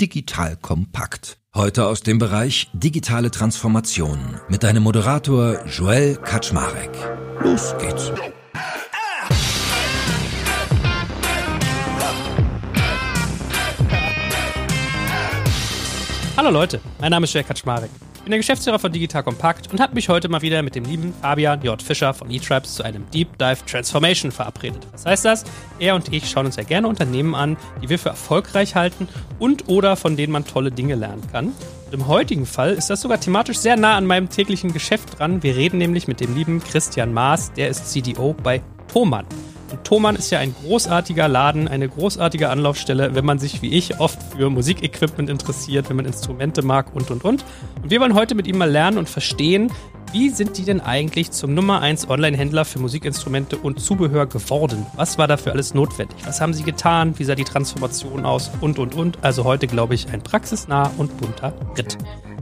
Digital Kompakt. Heute aus dem Bereich digitale Transformation mit deinem Moderator Joel Kaczmarek. Los geht's. Hallo Leute, mein Name ist Joel Kaczmarek. Bin der Geschäftsführer von Digital Compact und habe mich heute mal wieder mit dem lieben Fabian J. Fischer von eTribes zu einem Deep Dive Transformation verabredet. Was heißt das? Er und ich schauen uns ja gerne Unternehmen an, die wir für erfolgreich halten und oder von denen man tolle Dinge lernen kann. Und im heutigen Fall ist das sogar thematisch sehr nah an meinem täglichen Geschäft dran. Wir reden nämlich mit dem lieben Christian Maas, der ist CDO bei Thomann. Und Thomann ist ja ein großartiger Laden, eine großartige Anlaufstelle, wenn man sich wie ich oft für Musikequipment interessiert, wenn man Instrumente mag und und und. Und wir wollen heute mit ihm mal lernen und verstehen, wie sind die denn eigentlich zum Nummer 1 Online-Händler für Musikinstrumente und Zubehör geworden? Was war dafür alles notwendig? Was haben sie getan? Wie sah die Transformation aus? Und, und, und. Also heute, glaube ich, ein praxisnah und bunter Ritt.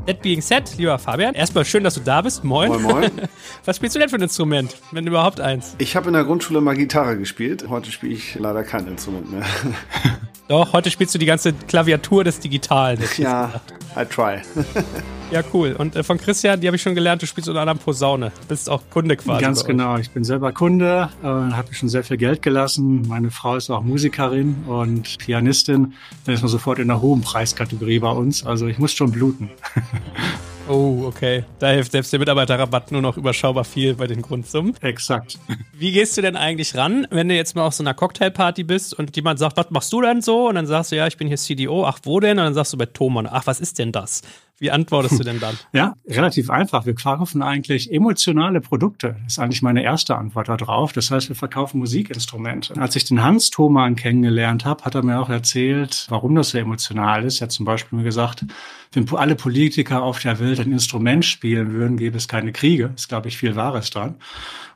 That being said, lieber Fabian, erstmal schön, dass du da bist. Moin. Moin, moin. Was spielst du denn für ein Instrument, wenn überhaupt eins? Ich habe in der Grundschule mal Gitarre gespielt. Heute spiele ich leider kein Instrument mehr. Doch, heute spielst du die ganze Klaviatur des Digitalen. Ja, I try. ja, cool. Und äh, von Christian, die habe ich schon gelernt, du spielst unter anderem Posaune. Bist auch Kunde quasi. Ganz genau. Ich bin selber Kunde, äh, habe schon sehr viel Geld gelassen. Meine Frau ist auch Musikerin und Pianistin. Dann ist man sofort in der hohen Preiskategorie bei uns. Also ich muss schon bluten. Oh, okay. Da hilft selbst der Mitarbeiterrabatt nur noch überschaubar viel bei den Grundsummen. Exakt. Wie gehst du denn eigentlich ran, wenn du jetzt mal auf so einer Cocktailparty bist und jemand sagt, was machst du denn so? Und dann sagst du, ja, ich bin hier CDO. Ach, wo denn? Und dann sagst du bei Thomann, ach, was ist denn das? Wie antwortest du denn dann? Ja, relativ einfach. Wir verkaufen eigentlich emotionale Produkte. Das ist eigentlich meine erste Antwort darauf. Das heißt, wir verkaufen Musikinstrumente. Als ich den Hans Thoman kennengelernt habe, hat er mir auch erzählt, warum das so emotional ist. Er hat zum Beispiel mir gesagt, wenn alle Politiker auf der Welt ein Instrument spielen würden, gäbe es keine Kriege. Ist, glaube ich, viel Wahres dran.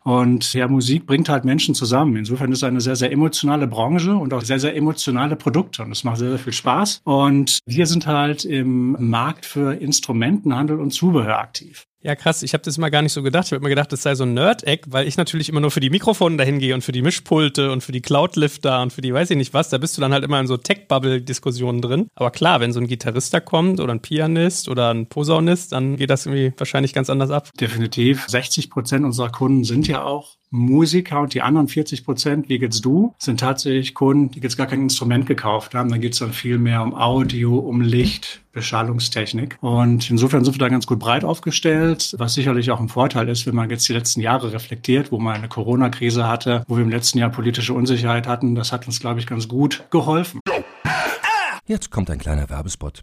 Und ja, Musik bringt halt Menschen zusammen. Insofern ist es eine sehr, sehr emotionale Branche und auch sehr, sehr emotionale Produkte. Und es macht sehr, sehr viel Spaß. Und wir sind halt im Markt für Instrumentenhandel und Zubehör aktiv. Ja, krass. Ich habe das mal gar nicht so gedacht. Ich habe mir gedacht, das sei so ein Nerd-Eck, weil ich natürlich immer nur für die Mikrofone dahin gehe und für die Mischpulte und für die Cloud-Lifter und für die weiß ich nicht was. Da bist du dann halt immer in so Tech-Bubble-Diskussionen drin. Aber klar, wenn so ein Gitarrist da kommt oder ein Pianist oder ein Posaunist, dann geht das irgendwie wahrscheinlich ganz anders ab. Definitiv. 60 Prozent unserer Kunden sind ja auch Musiker und die anderen 40 Prozent, wie geht's du, sind tatsächlich Kunden, die jetzt gar kein Instrument gekauft haben. Da geht's dann viel mehr um Audio, um Licht, Beschallungstechnik. Und insofern sind wir da ganz gut breit aufgestellt, was sicherlich auch ein Vorteil ist, wenn man jetzt die letzten Jahre reflektiert, wo man eine Corona-Krise hatte, wo wir im letzten Jahr politische Unsicherheit hatten. Das hat uns, glaube ich, ganz gut geholfen. Jetzt kommt ein kleiner Werbespot.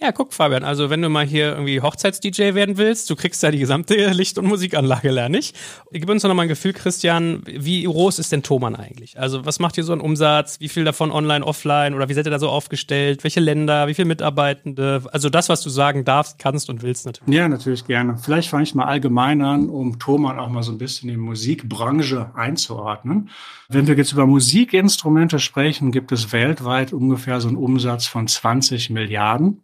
Ja, guck, Fabian, also wenn du mal hier irgendwie Hochzeits-DJ werden willst, du kriegst ja die gesamte Licht- und Musikanlage, lerne ich. Gib uns doch nochmal ein Gefühl, Christian, wie groß ist denn Thomann eigentlich? Also was macht ihr so einen Umsatz? Wie viel davon online, offline? Oder wie seid ihr da so aufgestellt? Welche Länder? Wie viele Mitarbeitende? Also das, was du sagen darfst, kannst und willst natürlich. Ja, natürlich gerne. Vielleicht fange ich mal allgemein an, um Thomann auch mal so ein bisschen in die Musikbranche einzuordnen. Wenn wir jetzt über Musikinstrumente sprechen, gibt es weltweit ungefähr so einen Umsatz von 20 Milliarden.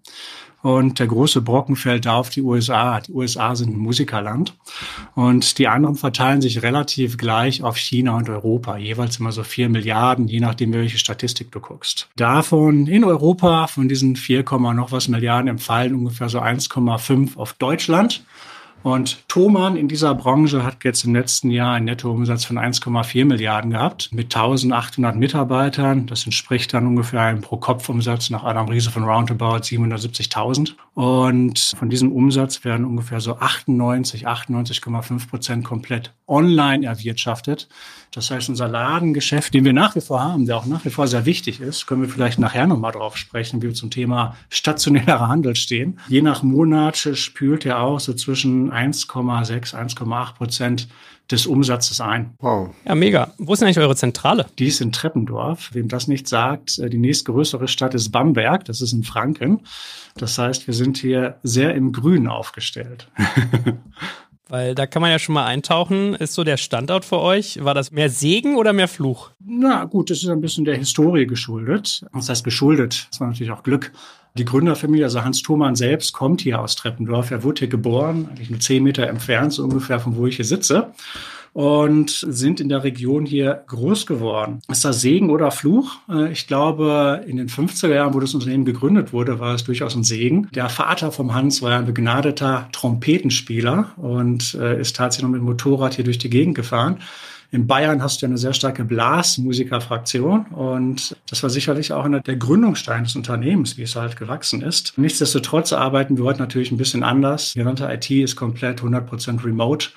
Und der große Brocken fällt da auf die USA. Die USA sind ein Musikerland. Und die anderen verteilen sich relativ gleich auf China und Europa. Jeweils immer so vier Milliarden, je nachdem, welche Statistik du guckst. Davon in Europa, von diesen 4, noch was Milliarden, empfallen ungefähr so 1,5 auf Deutschland. Und Thomann in dieser Branche hat jetzt im letzten Jahr einen Nettoumsatz von 1,4 Milliarden gehabt mit 1800 Mitarbeitern. Das entspricht dann ungefähr einem Pro-Kopf-Umsatz nach Adam Riese von Roundabout 770.000. Und von diesem Umsatz werden ungefähr so 98, 98,5 Prozent komplett online erwirtschaftet. Das heißt, unser Ladengeschäft, den wir nach wie vor haben, der auch nach wie vor sehr wichtig ist, können wir vielleicht nachher nochmal drauf sprechen, wie wir zum Thema stationärer Handel stehen. Je nach Monat spült er auch so zwischen 1,6, 1,8 Prozent des Umsatzes ein. Wow. Ja, mega. Wo ist denn eigentlich eure Zentrale? Die ist in Treppendorf. Wem das nicht sagt, äh, die nächstgrößere Stadt ist Bamberg. Das ist in Franken. Das heißt, wir sind hier sehr im Grün aufgestellt. Weil da kann man ja schon mal eintauchen. Ist so der Standort für euch? War das mehr Segen oder mehr Fluch? Na gut, das ist ein bisschen der Historie geschuldet. Das heißt geschuldet. Das war natürlich auch Glück. Die Gründerfamilie, also Hans Thomann selbst, kommt hier aus Treppendorf. Er wurde hier geboren, eigentlich nur zehn Meter entfernt, so ungefähr von wo ich hier sitze und sind in der Region hier groß geworden. Ist das Segen oder Fluch? Äh, ich glaube, in den 50er Jahren, wo das Unternehmen gegründet wurde, war es durchaus ein Segen. Der Vater vom Hans war ein begnadeter Trompetenspieler und äh, ist tatsächlich noch mit dem Motorrad hier durch die Gegend gefahren. In Bayern hast du eine sehr starke Blasmusikerfraktion und das war sicherlich auch einer der Gründungssteine des Unternehmens, wie es halt gewachsen ist. Nichtsdestotrotz arbeiten wir heute natürlich ein bisschen anders. Die ganze IT ist komplett 100% remote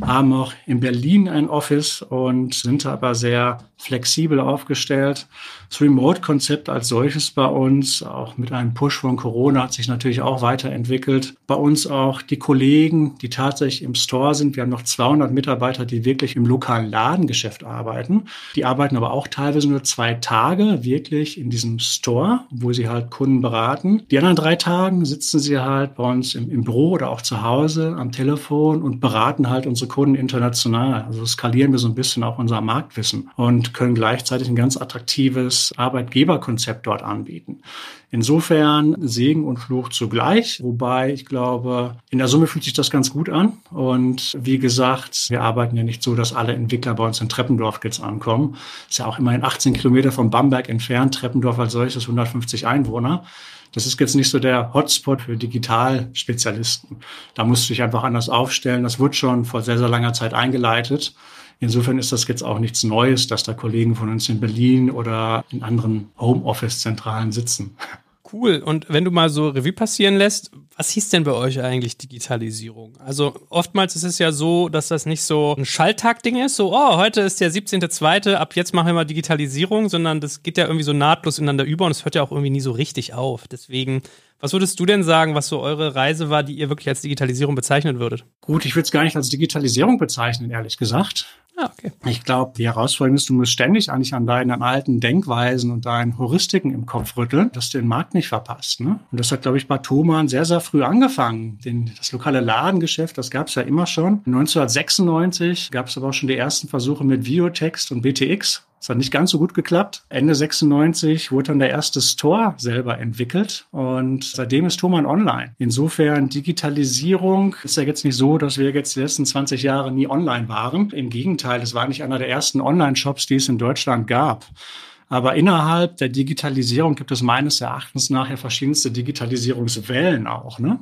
haben auch in Berlin ein Office und sind aber sehr flexibel aufgestellt. Das Remote-Konzept als solches bei uns, auch mit einem Push von Corona, hat sich natürlich auch weiterentwickelt. Bei uns auch die Kollegen, die tatsächlich im Store sind. Wir haben noch 200 Mitarbeiter, die wirklich im lokalen Ladengeschäft arbeiten. Die arbeiten aber auch teilweise nur zwei Tage wirklich in diesem Store, wo sie halt Kunden beraten. Die anderen drei Tagen sitzen sie halt bei uns im, im Büro oder auch zu Hause am Telefon und beraten halt unsere Kunden international. Also skalieren wir so ein bisschen auch unser Marktwissen und können gleichzeitig ein ganz attraktives Arbeitgeberkonzept dort anbieten. Insofern Segen und Fluch zugleich, wobei ich glaube, in der Summe fühlt sich das ganz gut an. Und wie gesagt, wir arbeiten ja nicht so, dass alle Entwickler bei uns in Treppendorf jetzt ankommen. Ist ja auch immerhin 18 Kilometer von Bamberg entfernt. Treppendorf als solches 150 Einwohner. Das ist jetzt nicht so der Hotspot für Digitalspezialisten. Da musst du dich einfach anders aufstellen. Das wird schon vor sehr, sehr langer Zeit eingeleitet. Insofern ist das jetzt auch nichts Neues, dass da Kollegen von uns in Berlin oder in anderen Homeoffice-Zentralen sitzen. Cool. Und wenn du mal so Revue passieren lässt, was hieß denn bei euch eigentlich Digitalisierung? Also oftmals ist es ja so, dass das nicht so ein Schalltag-Ding ist, so, oh, heute ist der 17.2., ab jetzt machen wir mal Digitalisierung, sondern das geht ja irgendwie so nahtlos ineinander über und es hört ja auch irgendwie nie so richtig auf. Deswegen, was würdest du denn sagen, was so eure Reise war, die ihr wirklich als Digitalisierung bezeichnen würdet? Gut, ich würde es gar nicht als Digitalisierung bezeichnen, ehrlich gesagt. Ah, okay. Ich glaube, die Herausforderung ist, du musst ständig eigentlich an deinen alten Denkweisen und deinen Heuristiken im Kopf rütteln, dass du den Markt nicht verpasst. Ne? Und das hat, glaube ich, bei Thomann sehr, sehr früh angefangen. Den, das lokale Ladengeschäft, das gab es ja immer schon. 1996 gab es aber auch schon die ersten Versuche mit Videotext und BTX. Das hat nicht ganz so gut geklappt. Ende 96 wurde dann der erste Store selber entwickelt und seitdem ist Thomann online. Insofern Digitalisierung ist ja jetzt nicht so, dass wir jetzt die letzten 20 Jahre nie online waren. Im Gegenteil, es war nicht einer der ersten Online-Shops, die es in Deutschland gab. Aber innerhalb der Digitalisierung gibt es meines Erachtens nachher verschiedenste Digitalisierungswellen auch. Ne?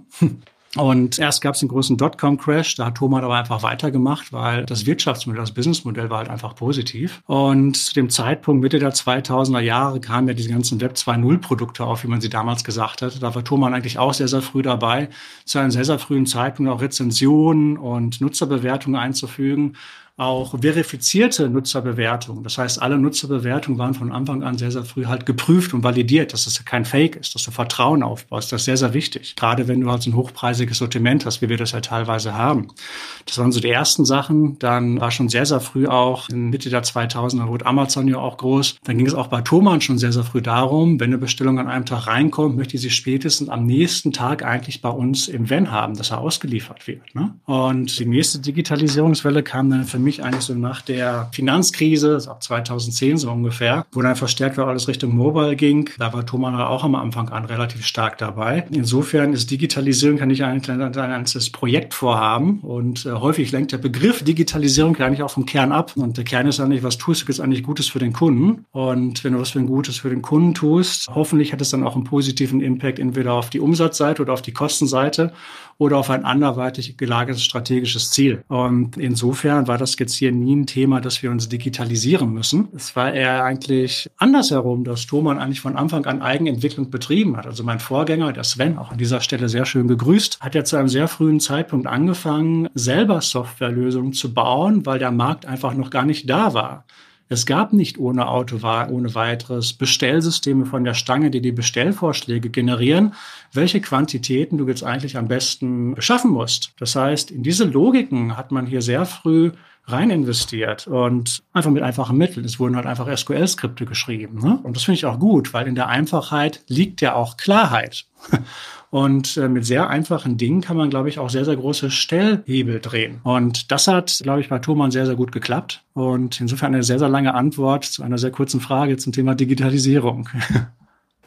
Und erst gab es den großen Dotcom-Crash, da hat Thomas aber einfach weitergemacht, weil das Wirtschaftsmodell, das Businessmodell war halt einfach positiv. Und zu dem Zeitpunkt Mitte der 2000er Jahre kamen ja diese ganzen Web 2.0-Produkte auf, wie man sie damals gesagt hat. Da war Thomas eigentlich auch sehr, sehr früh dabei, zu einem sehr, sehr frühen Zeitpunkt auch Rezensionen und Nutzerbewertungen einzufügen auch verifizierte Nutzerbewertungen. Das heißt, alle Nutzerbewertungen waren von Anfang an sehr, sehr früh halt geprüft und validiert, dass es kein Fake ist, dass du Vertrauen aufbaust. Das ist sehr, sehr wichtig. Gerade wenn du halt so ein hochpreisiges Sortiment hast, wie wir das ja teilweise haben. Das waren so die ersten Sachen. Dann war schon sehr, sehr früh auch in Mitte der 2000er wurde Amazon ja auch groß. Dann ging es auch bei Thomann schon sehr, sehr früh darum, wenn eine Bestellung an einem Tag reinkommt, möchte sie spätestens am nächsten Tag eigentlich bei uns im Van haben, dass er ausgeliefert wird. Ne? Und die nächste Digitalisierungswelle kam dann für mich mich eigentlich so nach der Finanzkrise, ab 2010 so ungefähr, wo dann verstärkt war alles Richtung Mobile ging. Da war Thomann auch am Anfang an relativ stark dabei. Insofern ist Digitalisierung kann ich ein kleines Projekt vorhaben und äh, häufig lenkt der Begriff Digitalisierung nicht auch vom Kern ab. Und der Kern ist eigentlich, was tust du jetzt eigentlich Gutes für den Kunden? Und wenn du was für ein Gutes für den Kunden tust, hoffentlich hat es dann auch einen positiven Impact entweder auf die Umsatzseite oder auf die Kostenseite oder auf ein anderweitig gelagertes strategisches Ziel. Und insofern war das jetzt hier nie ein Thema, dass wir uns digitalisieren müssen. Es war eher eigentlich andersherum, dass Thomann eigentlich von Anfang an Eigenentwicklung betrieben hat. Also mein Vorgänger, der Sven, auch an dieser Stelle sehr schön gegrüßt, hat ja zu einem sehr frühen Zeitpunkt angefangen, selber Softwarelösungen zu bauen, weil der Markt einfach noch gar nicht da war. Es gab nicht ohne Auto, ohne weiteres Bestellsysteme von der Stange, die die Bestellvorschläge generieren, welche Quantitäten du jetzt eigentlich am besten beschaffen musst. Das heißt, in diese Logiken hat man hier sehr früh rein investiert und einfach mit einfachen Mitteln. Es wurden halt einfach SQL-Skripte geschrieben. Ne? Und das finde ich auch gut, weil in der Einfachheit liegt ja auch Klarheit. Und äh, mit sehr einfachen Dingen kann man, glaube ich, auch sehr, sehr große Stellhebel drehen. Und das hat, glaube ich, bei Thomann sehr, sehr gut geklappt. Und insofern eine sehr, sehr lange Antwort zu einer sehr kurzen Frage zum Thema Digitalisierung.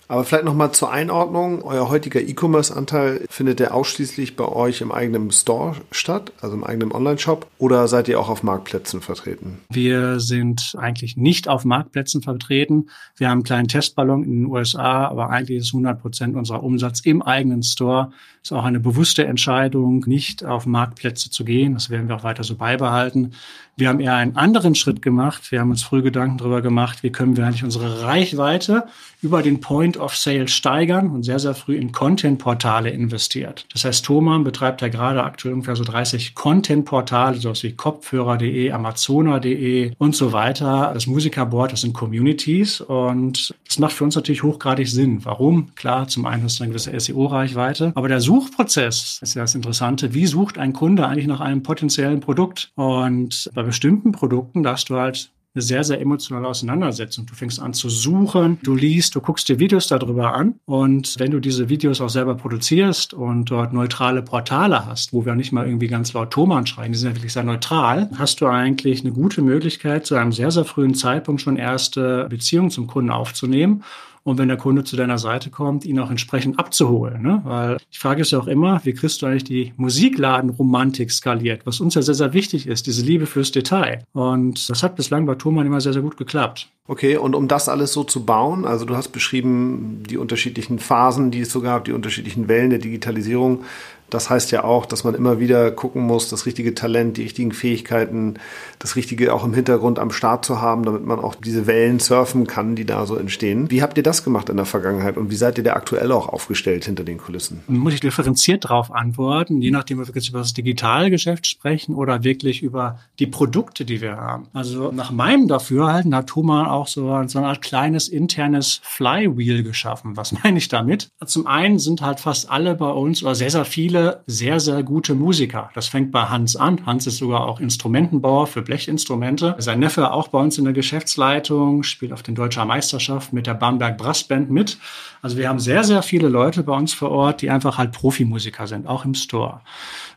Aber vielleicht nochmal zur Einordnung. Euer heutiger E-Commerce-Anteil findet der ausschließlich bei euch im eigenen Store statt, also im eigenen Online-Shop, oder seid ihr auch auf Marktplätzen vertreten? Wir sind eigentlich nicht auf Marktplätzen vertreten. Wir haben einen kleinen Testballon in den USA, aber eigentlich ist 100 Prozent unserer Umsatz im eigenen Store. Ist auch eine bewusste Entscheidung, nicht auf Marktplätze zu gehen. Das werden wir auch weiter so beibehalten. Wir haben eher einen anderen Schritt gemacht. Wir haben uns früh Gedanken darüber gemacht, wie können wir eigentlich unsere Reichweite über den Point of Sale steigern und sehr, sehr früh in Content-Portale investiert. Das heißt, Thomann betreibt ja gerade aktuell ungefähr so 30 Content-Portale, sowas wie Kopfhörer.de, Amazona.de und so weiter. Das Musikerboard, das sind Communities und das macht für uns natürlich hochgradig Sinn. Warum? Klar, zum einen hast du eine gewisse SEO-Reichweite, aber der Suchprozess ist ja das Interessante. Wie sucht ein Kunde eigentlich nach einem potenziellen Produkt? Und bei bestimmten Produkten, da hast du halt eine sehr, sehr emotionale Auseinandersetzung. Du fängst an zu suchen, du liest, du guckst dir Videos darüber an. Und wenn du diese Videos auch selber produzierst und dort neutrale Portale hast, wo wir nicht mal irgendwie ganz laut Thomann schreien, die sind ja wirklich sehr neutral, hast du eigentlich eine gute Möglichkeit, zu einem sehr, sehr frühen Zeitpunkt schon erste Beziehungen zum Kunden aufzunehmen und wenn der Kunde zu deiner Seite kommt, ihn auch entsprechend abzuholen. Ne? Weil ich frage es ja auch immer, wie kriegst du eigentlich die Musikladenromantik skaliert, was uns ja sehr, sehr wichtig ist, diese Liebe fürs Detail. Und das hat bislang bei Thomann immer sehr, sehr gut geklappt. Okay, und um das alles so zu bauen, also du hast beschrieben die unterschiedlichen Phasen, die es so gab, die unterschiedlichen Wellen der Digitalisierung. Das heißt ja auch, dass man immer wieder gucken muss, das richtige Talent, die richtigen Fähigkeiten, das Richtige auch im Hintergrund am Start zu haben, damit man auch diese Wellen surfen kann, die da so entstehen. Wie habt ihr das gemacht in der Vergangenheit und wie seid ihr da aktuell auch aufgestellt hinter den Kulissen? Muss ich differenziert darauf antworten, je nachdem, ob wir jetzt über das Digitalgeschäft sprechen oder wirklich über die Produkte, die wir haben. Also nach meinem Dafürhalten hat Thomas auch so, so eine Art kleines internes Flywheel geschaffen. Was meine ich damit? Zum einen sind halt fast alle bei uns oder sehr, sehr viele sehr, sehr gute Musiker. Das fängt bei Hans an. Hans ist sogar auch Instrumentenbauer für Blechinstrumente. Sein Neffe auch bei uns in der Geschäftsleitung, spielt auf den Deutscher Meisterschaft mit der Bamberg Brassband mit. Also wir haben sehr, sehr viele Leute bei uns vor Ort, die einfach halt Profimusiker sind, auch im Store.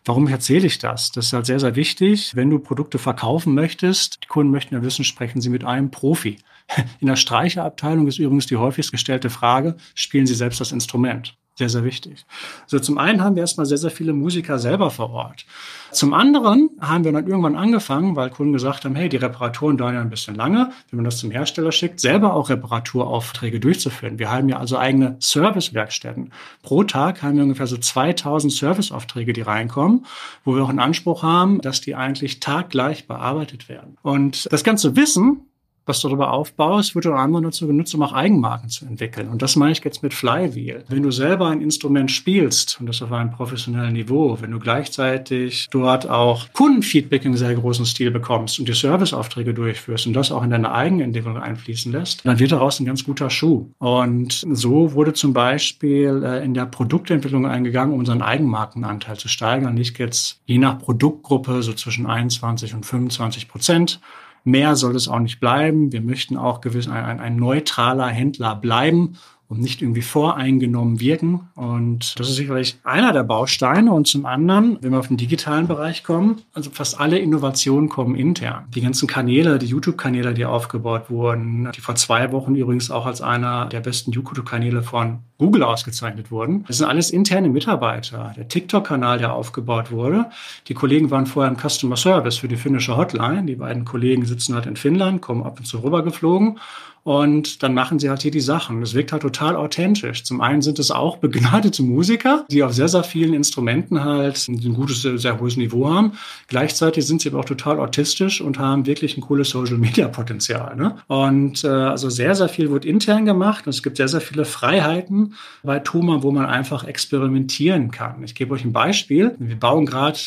Warum erzähle ich das? Das ist halt sehr, sehr wichtig. Wenn du Produkte verkaufen möchtest, die Kunden möchten ja wissen, sprechen sie mit einem Profi. In der Streicherabteilung ist übrigens die häufigst gestellte Frage, spielen Sie selbst das Instrument? Sehr, sehr wichtig. Also zum einen haben wir erstmal sehr, sehr viele Musiker selber vor Ort. Zum anderen haben wir dann irgendwann angefangen, weil Kunden gesagt haben, hey, die Reparaturen dauern ja ein bisschen lange, wenn man das zum Hersteller schickt, selber auch Reparaturaufträge durchzuführen. Wir haben ja also eigene Servicewerkstätten. Pro Tag haben wir ungefähr so 2000 Serviceaufträge, die reinkommen, wo wir auch einen Anspruch haben, dass die eigentlich taggleich bearbeitet werden. Und das ganze Wissen was du darüber aufbaust, wird unter anderem dazu genutzt, um auch Eigenmarken zu entwickeln. Und das meine ich jetzt mit Flywheel. Wenn du selber ein Instrument spielst, und das auf einem professionellen Niveau, wenn du gleichzeitig dort auch Kundenfeedback in sehr großen Stil bekommst und die Serviceaufträge durchführst und das auch in deine Eigenentwicklung einfließen lässt, dann wird daraus ein ganz guter Schuh. Und so wurde zum Beispiel äh, in der Produktentwicklung eingegangen, um unseren Eigenmarkenanteil zu steigern. Nicht jetzt je nach Produktgruppe so zwischen 21 und 25 Prozent Mehr soll es auch nicht bleiben. Wir möchten auch gewiss ein, ein, ein neutraler Händler bleiben und nicht irgendwie voreingenommen wirken. Und das ist sicherlich einer der Bausteine. Und zum anderen, wenn wir auf den digitalen Bereich kommen, also fast alle Innovationen kommen intern. Die ganzen Kanäle, die YouTube-Kanäle, die aufgebaut wurden, die vor zwei Wochen übrigens auch als einer der besten YouTube-Kanäle von Google ausgezeichnet wurden. Das sind alles interne Mitarbeiter. Der TikTok-Kanal, der aufgebaut wurde. Die Kollegen waren vorher im Customer Service für die finnische Hotline. Die beiden Kollegen sitzen halt in Finnland, kommen ab und zu rübergeflogen und dann machen sie halt hier die Sachen. Das wirkt halt total authentisch. Zum einen sind es auch begnadete Musiker, die auf sehr, sehr vielen Instrumenten halt ein gutes, sehr hohes Niveau haben. Gleichzeitig sind sie aber auch total autistisch und haben wirklich ein cooles Social-Media-Potenzial. Ne? Und äh, also sehr, sehr viel wird intern gemacht. Und es gibt sehr, sehr viele Freiheiten bei Thoma, wo man einfach experimentieren kann. Ich gebe euch ein Beispiel. Wir bauen gerade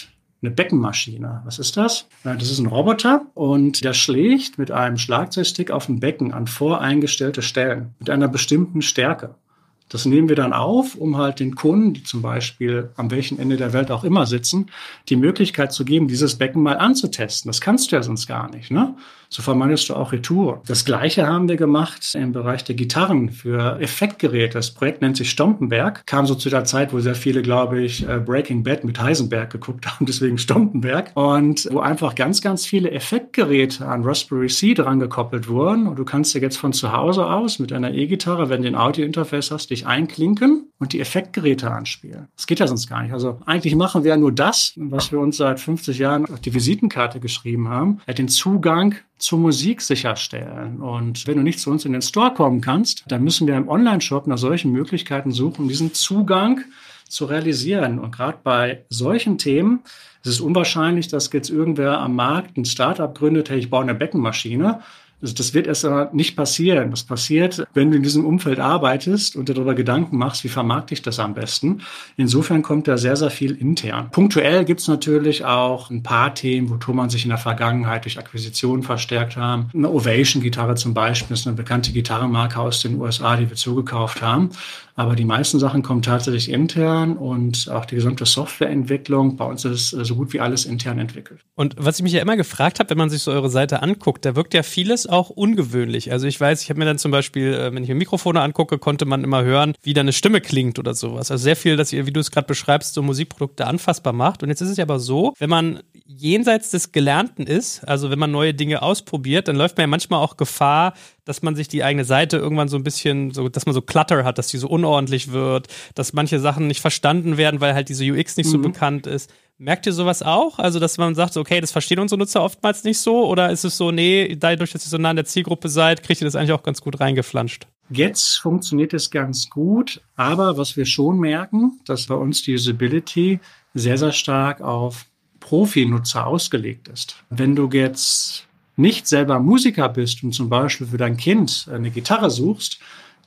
eine Beckenmaschine. Was ist das? Das ist ein Roboter und der schlägt mit einem Schlagzeugstick auf ein Becken an voreingestellte Stellen mit einer bestimmten Stärke. Das nehmen wir dann auf, um halt den Kunden, die zum Beispiel am welchen Ende der Welt auch immer sitzen, die Möglichkeit zu geben, dieses Becken mal anzutesten. Das kannst du ja sonst gar nicht. Ne? So vermeidest du auch Retour. Das Gleiche haben wir gemacht im Bereich der Gitarren für Effektgeräte. Das Projekt nennt sich Stompenberg. Kam so zu der Zeit, wo sehr viele, glaube ich, äh, Breaking Bad mit Heisenberg geguckt haben, deswegen Stompenberg. Und wo einfach ganz, ganz viele Effektgeräte an Raspberry Pi dran gekoppelt wurden. Und du kannst dir jetzt von zu Hause aus mit einer E-Gitarre, wenn du ein Audio-Interface hast, dich einklinken und die Effektgeräte anspielen. Das geht ja sonst gar nicht. Also eigentlich machen wir ja nur das, was wir uns seit 50 Jahren auf die Visitenkarte geschrieben haben, den Zugang zur Musik sicherstellen. Und wenn du nicht zu uns in den Store kommen kannst, dann müssen wir im Online-Shop nach solchen Möglichkeiten suchen, diesen Zugang zu realisieren. Und gerade bei solchen Themen ist es unwahrscheinlich, dass jetzt irgendwer am Markt ein Startup gründet, hey, ich baue eine Beckenmaschine also das wird erst einmal nicht passieren. Das passiert, wenn du in diesem Umfeld arbeitest und dir darüber Gedanken machst, wie vermarkte ich das am besten. Insofern kommt da sehr, sehr viel intern. Punktuell gibt es natürlich auch ein paar Themen, wo Thomann sich in der Vergangenheit durch Akquisitionen verstärkt haben. Eine Ovation-Gitarre zum Beispiel ist eine bekannte Gitarrenmarke aus den USA, die wir zugekauft haben. Aber die meisten Sachen kommen tatsächlich intern und auch die gesamte Softwareentwicklung. Bei uns ist so gut wie alles intern entwickelt. Und was ich mich ja immer gefragt habe, wenn man sich so eure Seite anguckt, da wirkt ja vieles auch ungewöhnlich. Also ich weiß, ich habe mir dann zum Beispiel, äh, wenn ich mir Mikrofone angucke, konnte man immer hören, wie deine Stimme klingt oder sowas. Also sehr viel, dass ihr, wie du es gerade beschreibst, so Musikprodukte anfassbar macht. Und jetzt ist es ja aber so, wenn man jenseits des Gelernten ist, also wenn man neue Dinge ausprobiert, dann läuft man ja manchmal auch Gefahr, dass man sich die eigene Seite irgendwann so ein bisschen, so, dass man so Clutter hat, dass die so unordentlich wird, dass manche Sachen nicht verstanden werden, weil halt diese UX nicht mhm. so bekannt ist. Merkt ihr sowas auch? Also, dass man sagt, okay, das verstehen unsere Nutzer oftmals nicht so? Oder ist es so, nee, dadurch, dass ihr so nah an der Zielgruppe seid, kriegt ihr das eigentlich auch ganz gut reingeflanscht? Jetzt funktioniert es ganz gut, aber was wir schon merken, dass bei uns die Usability sehr, sehr stark auf Profi-Nutzer ausgelegt ist. Wenn du jetzt nicht selber Musiker bist und zum Beispiel für dein Kind eine Gitarre suchst,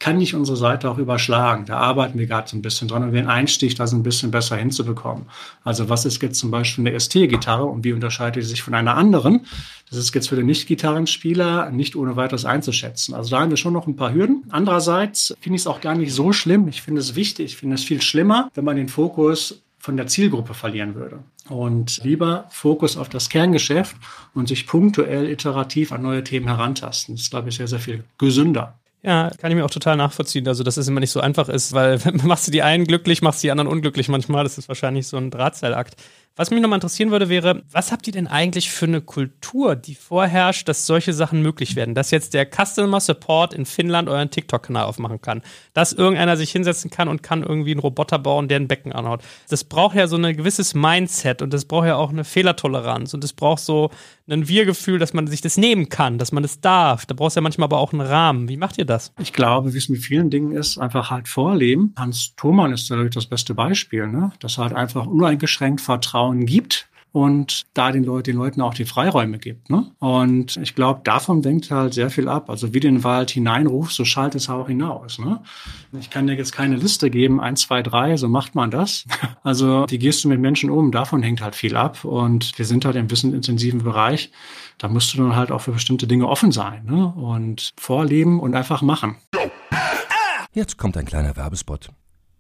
kann dich unsere Seite auch überschlagen. Da arbeiten wir gerade so ein bisschen dran, um den Einstieg da so ein bisschen besser hinzubekommen. Also was ist jetzt zum Beispiel eine ST-Gitarre und wie unterscheidet sie sich von einer anderen? Das ist jetzt für den Nicht-Gitarrenspieler nicht ohne weiteres einzuschätzen. Also da haben wir schon noch ein paar Hürden. Andererseits finde ich es auch gar nicht so schlimm. Ich finde es wichtig. Ich finde es viel schlimmer, wenn man den Fokus von der Zielgruppe verlieren würde. Und lieber Fokus auf das Kerngeschäft und sich punktuell iterativ an neue Themen herantasten. Das ist, glaube ich, sehr, sehr viel gesünder. Ja, kann ich mir auch total nachvollziehen. Also, dass es immer nicht so einfach ist, weil machst du die einen glücklich, machst du die anderen unglücklich manchmal. Das ist wahrscheinlich so ein Drahtseilakt. Was mich nochmal interessieren würde, wäre, was habt ihr denn eigentlich für eine Kultur, die vorherrscht, dass solche Sachen möglich werden? Dass jetzt der Customer Support in Finnland euren TikTok-Kanal aufmachen kann. Dass irgendeiner sich hinsetzen kann und kann irgendwie einen Roboter bauen, der ein Becken anhaut. Das braucht ja so ein gewisses Mindset und das braucht ja auch eine Fehlertoleranz und das braucht so ein Wir-Gefühl, dass man sich das nehmen kann, dass man das darf. Da brauchst du ja manchmal aber auch einen Rahmen. Wie macht ihr das? Ich glaube, wie es mit vielen Dingen ist, einfach halt vorleben. Hans Thomann ist natürlich das beste Beispiel, ne? Dass halt einfach uneingeschränkt Vertrauen Vertrauen gibt und da den, Leut den Leuten auch die Freiräume gibt. Ne? Und ich glaube, davon denkt halt sehr viel ab. Also wie den Wald hineinruft, so schallt es auch hinaus. Ne? Ich kann dir jetzt keine Liste geben, eins, zwei, drei, so macht man das. Also wie gehst du mit Menschen um? Davon hängt halt viel ab. Und wir sind halt im wissensintensiven Bereich. Da musst du dann halt auch für bestimmte Dinge offen sein ne? und vorleben und einfach machen. Jetzt kommt ein kleiner Werbespot.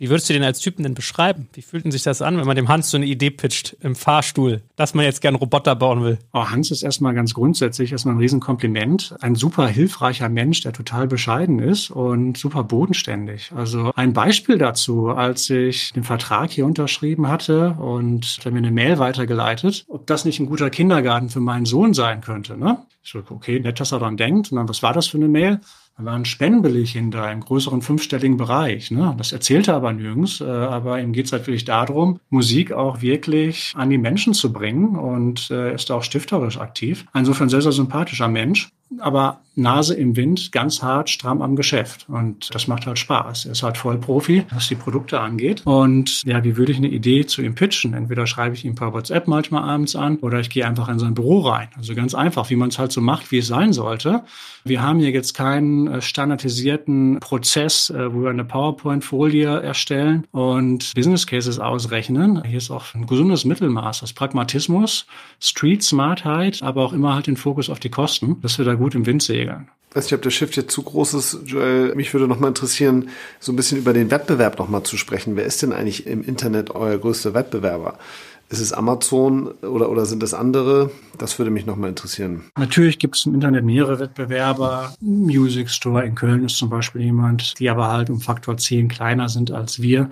Wie würdest du den als Typen denn beschreiben? Wie fühlt denn sich das an, wenn man dem Hans so eine Idee pitcht im Fahrstuhl, dass man jetzt gern Roboter bauen will? Oh, Hans ist erstmal ganz grundsätzlich erstmal ein Riesenkompliment. Ein super hilfreicher Mensch, der total bescheiden ist und super bodenständig. Also ein Beispiel dazu, als ich den Vertrag hier unterschrieben hatte und er mir eine Mail weitergeleitet, ob das nicht ein guter Kindergarten für meinen Sohn sein könnte. Ne? Ich so, okay, nett, dass er dann denkt. Und dann, was war das für eine Mail? Da war ein Spendenbeleg hinter im größeren fünfstelligen Bereich. Ne? Das erzählte aber nirgends. Äh, aber ihm geht es halt wirklich darum, Musik auch wirklich an die Menschen zu bringen und äh, ist auch stifterisch aktiv. Insofern sehr, sehr sympathischer Mensch aber Nase im Wind, ganz hart, stramm am Geschäft. Und das macht halt Spaß. Er ist halt voll Profi, was die Produkte angeht. Und ja, wie würde ich eine Idee zu ihm pitchen? Entweder schreibe ich ihm per WhatsApp manchmal abends an oder ich gehe einfach in sein Büro rein. Also ganz einfach, wie man es halt so macht, wie es sein sollte. Wir haben hier jetzt keinen äh, standardisierten Prozess, äh, wo wir eine PowerPoint-Folie erstellen und Business Cases ausrechnen. Hier ist auch ein gesundes Mittelmaß aus Pragmatismus, Street Smartheit, aber auch immer halt den Fokus auf die Kosten, dass wir da gut im Wind segeln. Ich weiß nicht, ob der Shift jetzt zu groß ist, Joel. Mich würde noch mal interessieren, so ein bisschen über den Wettbewerb noch mal zu sprechen. Wer ist denn eigentlich im Internet euer größter Wettbewerber? Ist es Amazon oder, oder sind es andere? Das würde mich noch mal interessieren. Natürlich gibt es im Internet mehrere Wettbewerber. Music Store in Köln ist zum Beispiel jemand, die aber halt um Faktor 10 kleiner sind als wir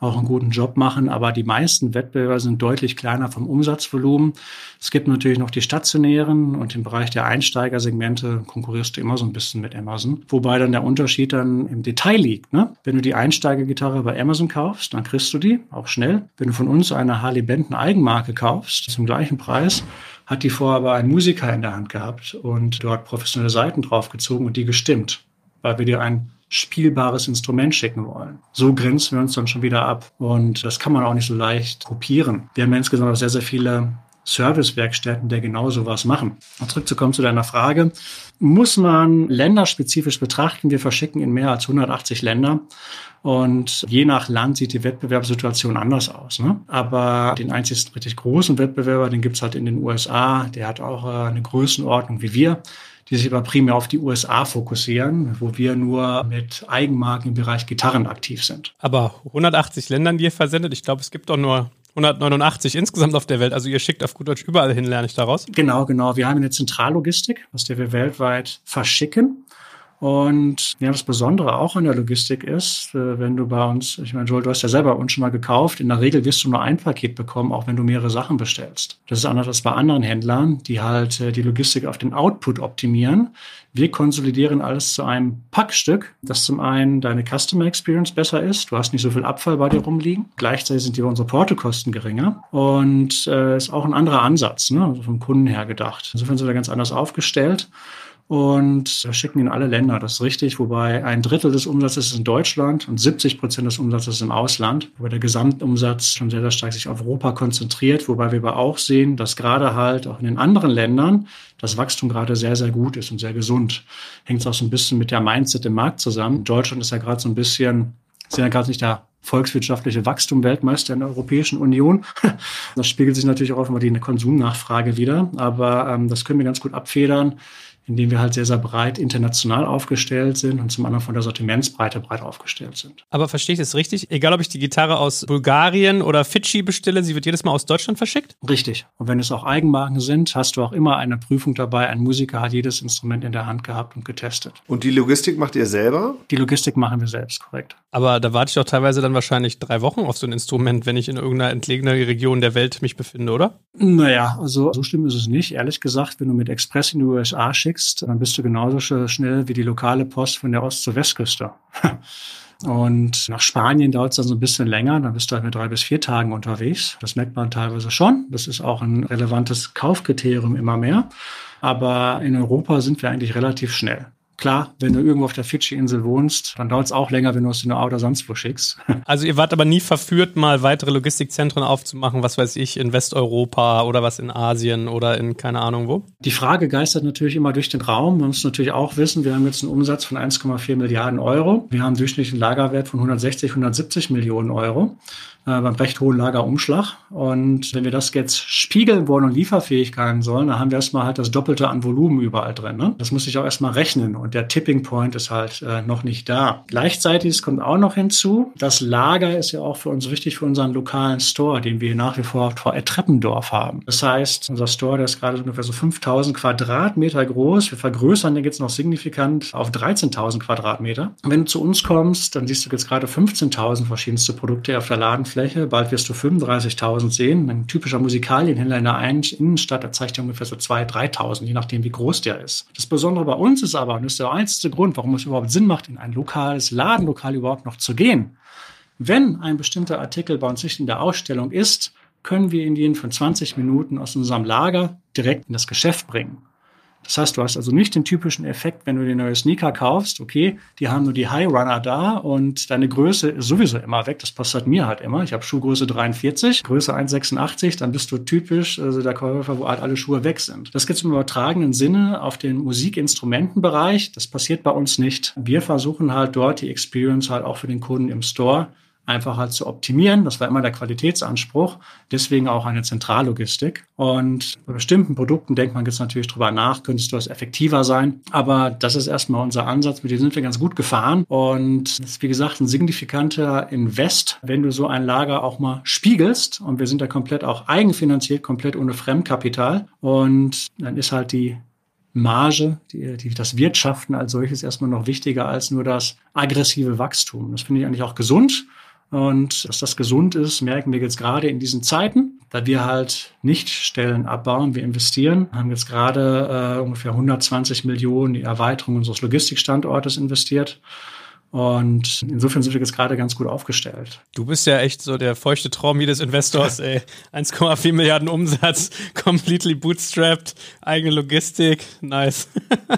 auch einen guten Job machen, aber die meisten Wettbewerber sind deutlich kleiner vom Umsatzvolumen. Es gibt natürlich noch die stationären und im Bereich der Einsteigersegmente konkurrierst du immer so ein bisschen mit Amazon, wobei dann der Unterschied dann im Detail liegt. Ne? Wenn du die Einsteigergitarre bei Amazon kaufst, dann kriegst du die auch schnell. Wenn du von uns eine Harley Benton Eigenmarke kaufst, zum gleichen Preis, hat die vorher aber einen Musiker in der Hand gehabt und dort professionelle Seiten draufgezogen und die gestimmt, weil wir dir ein spielbares Instrument schicken wollen. So grenzen wir uns dann schon wieder ab. Und das kann man auch nicht so leicht kopieren. Wir haben insgesamt auch sehr, sehr viele Servicewerkstätten, der genau sowas machen. Und zurückzukommen zu deiner Frage, muss man länderspezifisch betrachten. Wir verschicken in mehr als 180 Länder. Und je nach Land sieht die Wettbewerbssituation anders aus. Ne? Aber den einzigsten richtig großen Wettbewerber, den gibt's halt in den USA. Der hat auch äh, eine Größenordnung wie wir die sich aber primär auf die USA fokussieren, wo wir nur mit Eigenmarken im Bereich Gitarren aktiv sind. Aber 180 Ländern, die ihr versendet, ich glaube, es gibt doch nur 189 insgesamt auf der Welt. Also ihr schickt auf gut Deutsch überall hin, lerne ich daraus. Genau, genau. Wir haben eine Zentrallogistik, aus der wir weltweit verschicken. Und ja, das Besondere auch an der Logistik ist, äh, wenn du bei uns, ich meine, Joel, du hast ja selber uns schon mal gekauft, in der Regel wirst du nur ein Paket bekommen, auch wenn du mehrere Sachen bestellst. Das ist anders als bei anderen Händlern, die halt äh, die Logistik auf den Output optimieren. Wir konsolidieren alles zu einem Packstück, das zum einen deine Customer Experience besser ist. Du hast nicht so viel Abfall bei dir rumliegen. Gleichzeitig sind dir unsere Portokosten geringer und äh, ist auch ein anderer Ansatz, ne? also vom Kunden her gedacht. Insofern sind wir ganz anders aufgestellt und schicken in alle Länder. Das ist richtig, wobei ein Drittel des Umsatzes ist in Deutschland und 70 Prozent des Umsatzes ist im Ausland, wobei der Gesamtumsatz schon sehr, sehr stark sich auf Europa konzentriert, wobei wir aber auch sehen, dass gerade halt auch in den anderen Ländern das Wachstum gerade sehr, sehr gut ist und sehr gesund. Hängt es auch so ein bisschen mit der Mindset im Markt zusammen. Deutschland ist ja gerade so ein bisschen, sind ja gerade nicht der volkswirtschaftliche Wachstum Weltmeister in der Europäischen Union. Das spiegelt sich natürlich auch immer die Konsumnachfrage wieder, aber ähm, das können wir ganz gut abfedern indem wir halt sehr, sehr breit international aufgestellt sind und zum anderen von der Sortimentsbreite breit aufgestellt sind. Aber verstehe ich das richtig? Egal, ob ich die Gitarre aus Bulgarien oder Fidschi bestelle, sie wird jedes Mal aus Deutschland verschickt? Richtig. Und wenn es auch Eigenmarken sind, hast du auch immer eine Prüfung dabei. Ein Musiker hat jedes Instrument in der Hand gehabt und getestet. Und die Logistik macht ihr selber? Die Logistik machen wir selbst, korrekt. Aber da warte ich doch teilweise dann wahrscheinlich drei Wochen auf so ein Instrument, wenn ich in irgendeiner entlegenen Region der Welt mich befinde, oder? Naja, also so schlimm ist es nicht. Ehrlich gesagt, wenn du mit Express in die USA schickst, dann bist du genauso schnell wie die lokale Post von der Ost- zur Westküste. Und nach Spanien dauert es dann so ein bisschen länger, dann bist du halt mit drei bis vier Tagen unterwegs. Das merkt man teilweise schon. Das ist auch ein relevantes Kaufkriterium immer mehr. Aber in Europa sind wir eigentlich relativ schnell. Klar, wenn du irgendwo auf der Fidschi-Insel wohnst, dann dauert es auch länger, wenn du es in der oder sonst wo schickst. Also ihr wart aber nie verführt, mal weitere Logistikzentren aufzumachen, was weiß ich, in Westeuropa oder was in Asien oder in keine Ahnung wo? Die Frage geistert natürlich immer durch den Raum. Man muss natürlich auch wissen, wir haben jetzt einen Umsatz von 1,4 Milliarden Euro. Wir haben einen durchschnittlichen Lagerwert von 160, 170 Millionen Euro beim recht hohen Lagerumschlag. Und wenn wir das jetzt spiegeln wollen und lieferfähig sein sollen, dann haben wir erstmal halt das Doppelte an Volumen überall drin. Ne? Das muss ich auch erstmal rechnen und der Tipping Point ist halt äh, noch nicht da. Gleichzeitig es kommt auch noch hinzu, das Lager ist ja auch für uns wichtig für unseren lokalen Store, den wir nach wie vor vor Treppendorf haben. Das heißt, unser Store, der ist gerade ungefähr so 5000 Quadratmeter groß. Wir vergrößern den jetzt noch signifikant auf 13.000 Quadratmeter. Und wenn du zu uns kommst, dann siehst du jetzt gerade 15.000 verschiedenste Produkte auf der Ladenfläche. Bald wirst du 35.000 sehen. Ein typischer Musikalienhändler in der Innenstadt, der ja ungefähr so 2.000, 3.000, je nachdem, wie groß der ist. Das Besondere bei uns ist aber, und das ist der einzige Grund, warum es überhaupt Sinn macht, in ein lokales Ladenlokal überhaupt noch zu gehen. Wenn ein bestimmter Artikel bei uns nicht in der Ausstellung ist, können wir ihn von 20 Minuten aus unserem Lager direkt in das Geschäft bringen. Das heißt, du hast also nicht den typischen Effekt, wenn du dir neue Sneaker kaufst, okay, die haben nur die High Runner da und deine Größe ist sowieso immer weg. Das passt halt mir halt immer. Ich habe Schuhgröße 43, Größe 1,86, dann bist du typisch also der Käufer, wo halt alle Schuhe weg sind. Das geht im übertragenen Sinne auf den Musikinstrumentenbereich. Das passiert bei uns nicht. Wir versuchen halt dort die Experience halt auch für den Kunden im Store einfach halt zu optimieren. Das war immer der Qualitätsanspruch. Deswegen auch eine Zentrallogistik. Und bei bestimmten Produkten denkt man jetzt natürlich drüber nach, könntest du das effektiver sein. Aber das ist erstmal unser Ansatz. Mit dem sind wir ganz gut gefahren. Und das ist, wie gesagt, ein signifikanter Invest, wenn du so ein Lager auch mal spiegelst. Und wir sind da komplett auch eigenfinanziert, komplett ohne Fremdkapital. Und dann ist halt die Marge, die, die, das Wirtschaften als solches erstmal noch wichtiger als nur das aggressive Wachstum. Das finde ich eigentlich auch gesund. Und dass das gesund ist, merken wir jetzt gerade in diesen Zeiten, da wir halt nicht Stellen abbauen, wir investieren, haben jetzt gerade äh, ungefähr 120 Millionen in die Erweiterung unseres Logistikstandortes investiert. Und insofern sind wir jetzt gerade ganz gut aufgestellt. Du bist ja echt so der feuchte Traum jedes Investors, ey. 1,4 Milliarden Umsatz, completely bootstrapped, eigene Logistik, nice.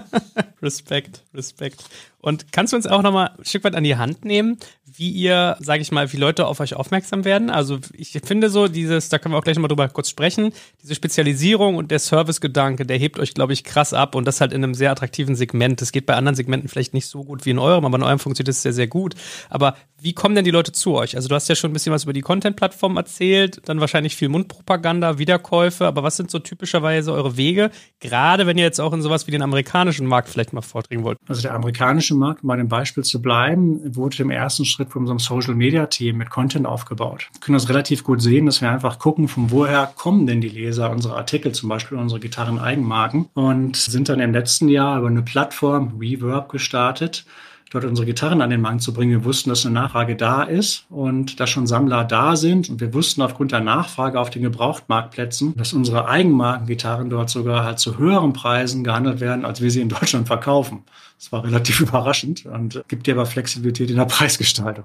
Respekt, Respekt. Und kannst du uns auch nochmal ein Stück weit an die Hand nehmen, wie ihr, sage ich mal, wie Leute auf euch aufmerksam werden? Also ich finde so dieses, da können wir auch gleich nochmal drüber kurz sprechen, diese Spezialisierung und der Servicegedanke, der hebt euch, glaube ich, krass ab und das halt in einem sehr attraktiven Segment. Das geht bei anderen Segmenten vielleicht nicht so gut wie in eurem, aber in eurem funktioniert das sehr, sehr gut. Aber wie kommen denn die Leute zu euch? Also du hast ja schon ein bisschen was über die Content-Plattform erzählt, dann wahrscheinlich viel Mundpropaganda, Wiederkäufe, aber was sind so typischerweise eure Wege, gerade wenn ihr jetzt auch in sowas wie den amerikanischen Markt vielleicht mal vordringen wollt? Also der amerikanische Markt, um bei dem Beispiel zu bleiben, wurde im ersten Schritt von unserem Social-Media-Team mit Content aufgebaut. Wir können das relativ gut sehen, dass wir einfach gucken, von woher kommen denn die Leser unserer Artikel, zum Beispiel unsere Gitarren-Eigenmarken und sind dann im letzten Jahr über eine Plattform Reverb gestartet, dort unsere Gitarren an den Markt zu bringen. Wir wussten, dass eine Nachfrage da ist und dass schon Sammler da sind. Und wir wussten aufgrund der Nachfrage auf den Gebrauchtmarktplätzen, dass unsere Eigenmarkengitarren dort sogar halt zu höheren Preisen gehandelt werden, als wir sie in Deutschland verkaufen. Das war relativ überraschend und gibt dir aber Flexibilität in der Preisgestaltung.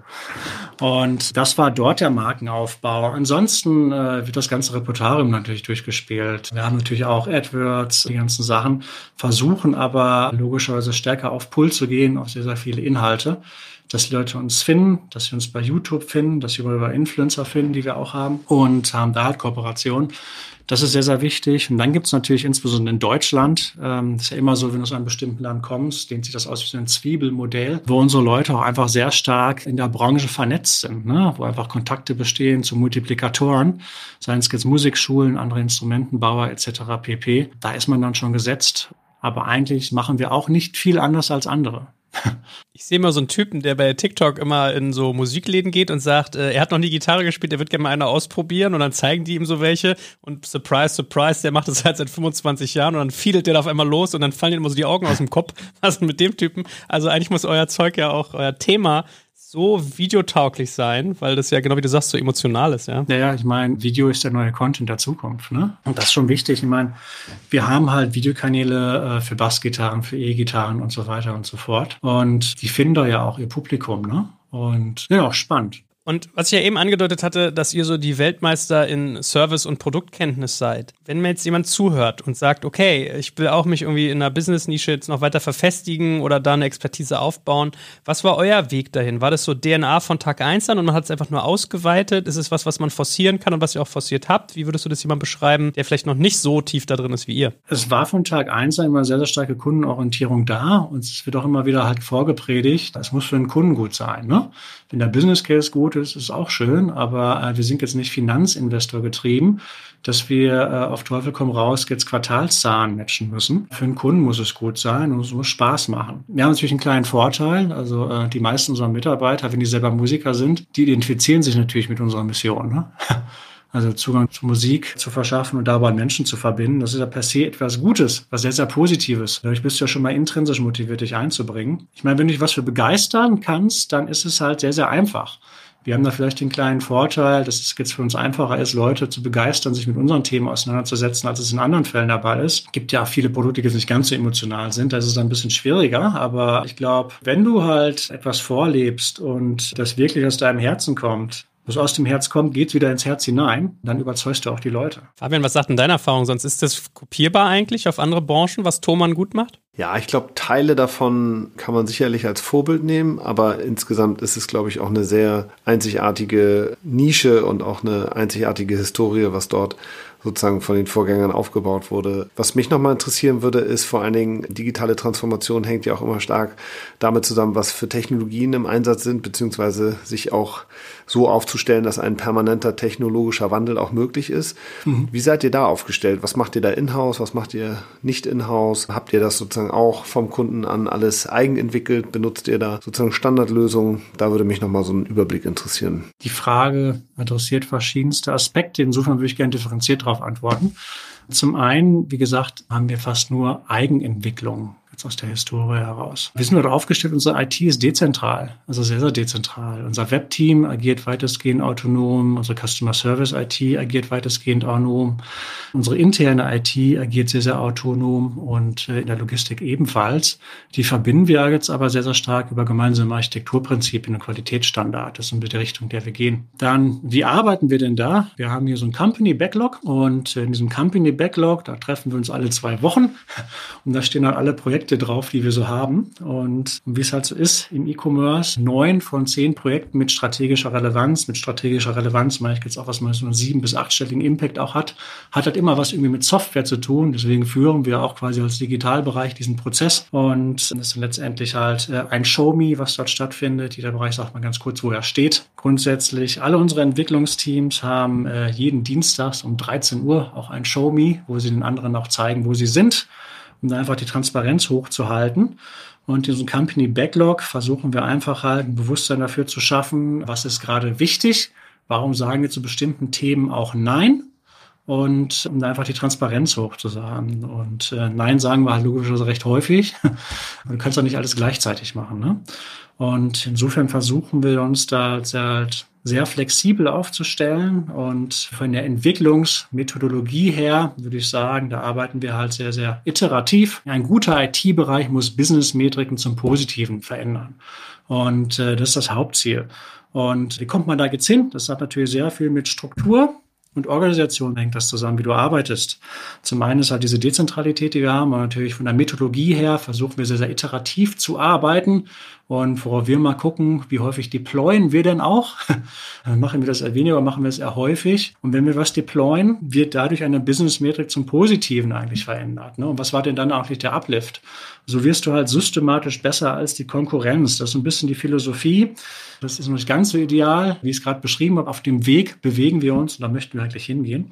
Und das war dort der Markenaufbau. Ansonsten äh, wird das ganze Repertorium natürlich durchgespielt. Wir haben natürlich auch AdWords, die ganzen Sachen, versuchen aber logischerweise stärker auf Pull zu gehen, auf sehr, sehr viele Inhalte dass die Leute uns finden, dass sie uns bei YouTube finden, dass sie über Influencer finden, die wir auch haben und haben da halt Kooperationen. Das ist sehr, sehr wichtig. Und dann gibt es natürlich insbesondere in Deutschland, ähm, das ist ja immer so, wenn du aus einem bestimmten Land kommst, dehnt sich das aus wie so ein Zwiebelmodell, wo unsere Leute auch einfach sehr stark in der Branche vernetzt sind, ne? wo einfach Kontakte bestehen zu Multiplikatoren, seien es jetzt Musikschulen, andere Instrumentenbauer etc. pp. Da ist man dann schon gesetzt. Aber eigentlich machen wir auch nicht viel anders als andere. Ich sehe immer so einen Typen, der bei TikTok immer in so Musikläden geht und sagt, äh, er hat noch nie Gitarre gespielt, er wird gerne mal eine ausprobieren und dann zeigen die ihm so welche und surprise, surprise, der macht das halt seit 25 Jahren und dann fiedelt der da auf einmal los und dann fallen ihm immer so die Augen aus dem Kopf. Was ist mit dem Typen? Also eigentlich muss euer Zeug ja auch, euer Thema so videotauglich sein, weil das ja genau wie du sagst, so emotional ist, ja. Ja, ja, ich meine, Video ist der neue Content der Zukunft, ne? Und das ist schon wichtig. Ich meine, wir haben halt Videokanäle äh, für Bassgitarren, für E-Gitarren und so weiter und so fort. Und die finden da ja auch ihr Publikum, ne? Und ja, auch spannend. Und was ich ja eben angedeutet hatte, dass ihr so die Weltmeister in Service- und Produktkenntnis seid. Wenn mir jetzt jemand zuhört und sagt, okay, ich will auch mich irgendwie in einer Business-Nische jetzt noch weiter verfestigen oder da eine Expertise aufbauen, was war euer Weg dahin? War das so DNA von Tag 1 an und man hat es einfach nur ausgeweitet? Ist es was, was man forcieren kann und was ihr auch forciert habt? Wie würdest du das jemand beschreiben, der vielleicht noch nicht so tief da drin ist wie ihr? Es war von Tag 1 an immer sehr, sehr starke Kundenorientierung da und es wird auch immer wieder halt vorgepredigt, es muss für den Kunden gut sein. Ne? Wenn der Business Case gut ist, ist auch schön, aber äh, wir sind jetzt nicht Finanzinvestor getrieben, dass wir äh, auf Teufel komm raus jetzt Quartalszahlen matchen müssen. Für den Kunden muss es gut sein und es muss Spaß machen. Wir haben natürlich einen kleinen Vorteil, also äh, die meisten unserer Mitarbeiter, wenn die selber Musiker sind, die identifizieren sich natürlich mit unserer Mission. Ne? Also Zugang zu Musik zu verschaffen und dabei Menschen zu verbinden, das ist ja per se etwas Gutes, was sehr, sehr Positives. Dadurch bist du ja schon mal intrinsisch motiviert, dich einzubringen. Ich meine, wenn du dich was für begeistern kannst, dann ist es halt sehr, sehr einfach. Wir haben da vielleicht den kleinen Vorteil, dass es jetzt für uns einfacher ist, Leute zu begeistern, sich mit unseren Themen auseinanderzusetzen, als es in anderen Fällen dabei ist. Es gibt ja viele Produkte, die jetzt nicht ganz so emotional sind, da ist es dann ein bisschen schwieriger. Aber ich glaube, wenn du halt etwas vorlebst und das wirklich aus deinem Herzen kommt, was aus dem Herz kommt, geht wieder ins Herz hinein, dann überzeugst du auch die Leute. Fabian, was sagt denn deine Erfahrung sonst? Ist das kopierbar eigentlich auf andere Branchen, was Thomann gut macht? Ja, ich glaube, Teile davon kann man sicherlich als Vorbild nehmen, aber insgesamt ist es, glaube ich, auch eine sehr einzigartige Nische und auch eine einzigartige Historie, was dort sozusagen von den Vorgängern aufgebaut wurde. Was mich nochmal interessieren würde, ist vor allen Dingen, digitale Transformation hängt ja auch immer stark damit zusammen, was für Technologien im Einsatz sind, beziehungsweise sich auch so aufzustellen, dass ein permanenter technologischer Wandel auch möglich ist. Mhm. Wie seid ihr da aufgestellt? Was macht ihr da in-house? Was macht ihr nicht in-house? Habt ihr das sozusagen auch vom Kunden an alles eigenentwickelt? Benutzt ihr da sozusagen Standardlösungen? Da würde mich nochmal so ein Überblick interessieren. Die Frage adressiert verschiedenste Aspekte. Insofern würde ich gerne differenziert darauf antworten. Zum einen, wie gesagt, haben wir fast nur Eigenentwicklung jetzt aus der Historie heraus. Wir sind dort aufgestellt, unsere IT ist dezentral, also sehr, sehr dezentral. Unser Webteam agiert weitestgehend autonom, unsere Customer Service IT agiert weitestgehend autonom, unsere interne IT agiert sehr, sehr autonom und äh, in der Logistik ebenfalls. Die verbinden wir jetzt aber sehr, sehr stark über gemeinsame Architekturprinzipien und Qualitätsstandards. Das ist die Richtung, der wir gehen. Dann, wie arbeiten wir denn da? Wir haben hier so ein Company Backlog und in diesem Company Backlog, da treffen wir uns alle zwei Wochen und da stehen dann alle Projekte Projekte drauf, die wir so haben. Und wie es halt so ist im E-Commerce, neun von zehn Projekten mit strategischer Relevanz, mit strategischer Relevanz meine ich jetzt auch, was man so einen sieben- bis achtstelligen Impact auch hat, hat halt immer was irgendwie mit Software zu tun. Deswegen führen wir auch quasi als Digitalbereich diesen Prozess. Und das ist letztendlich halt äh, ein Show-Me, was dort stattfindet. Jeder Bereich sagt mal ganz kurz, wo er steht. Grundsätzlich, alle unsere Entwicklungsteams haben äh, jeden Dienstag um 13 Uhr auch ein Show-Me, wo sie den anderen auch zeigen, wo sie sind um da einfach die Transparenz hochzuhalten. Und in diesem Company Backlog versuchen wir einfach halt ein Bewusstsein dafür zu schaffen, was ist gerade wichtig, warum sagen wir zu bestimmten Themen auch Nein und um da einfach die Transparenz hochzusagen. Und äh, Nein sagen wir halt logischerweise recht häufig. du kannst doch nicht alles gleichzeitig machen. Ne? Und insofern versuchen wir uns da halt sehr flexibel aufzustellen und von der Entwicklungsmethodologie her würde ich sagen, da arbeiten wir halt sehr, sehr iterativ. Ein guter IT-Bereich muss Business-Metriken zum Positiven verändern. Und äh, das ist das Hauptziel. Und wie kommt man da jetzt hin? Das hat natürlich sehr viel mit Struktur und Organisation hängt das zusammen, wie du arbeitest. Zum einen ist halt diese Dezentralität, die wir haben, und natürlich von der Methodologie her versuchen wir sehr, sehr iterativ zu arbeiten. Und worauf wir mal gucken, wie häufig deployen wir denn auch? machen wir das eher weniger, machen wir es eher häufig? Und wenn wir was deployen, wird dadurch eine Business-Metrik zum Positiven eigentlich verändert. Ne? Und was war denn dann eigentlich der Uplift? So wirst du halt systematisch besser als die Konkurrenz. Das ist ein bisschen die Philosophie. Das ist noch nicht ganz so ideal, wie ich es gerade beschrieben habe. Auf dem Weg bewegen wir uns und da möchten wir eigentlich hingehen.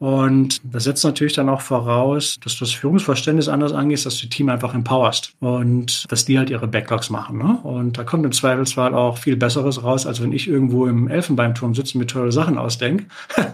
Und das setzt natürlich dann auch voraus, dass du das Führungsverständnis anders angehst, dass du die Team einfach empowerst und dass die halt ihre Backlogs machen. Ne? Und da kommt im Zweifelsfall auch viel Besseres raus, als wenn ich irgendwo im Elfenbeinturm sitze und mir tolle Sachen ausdenke.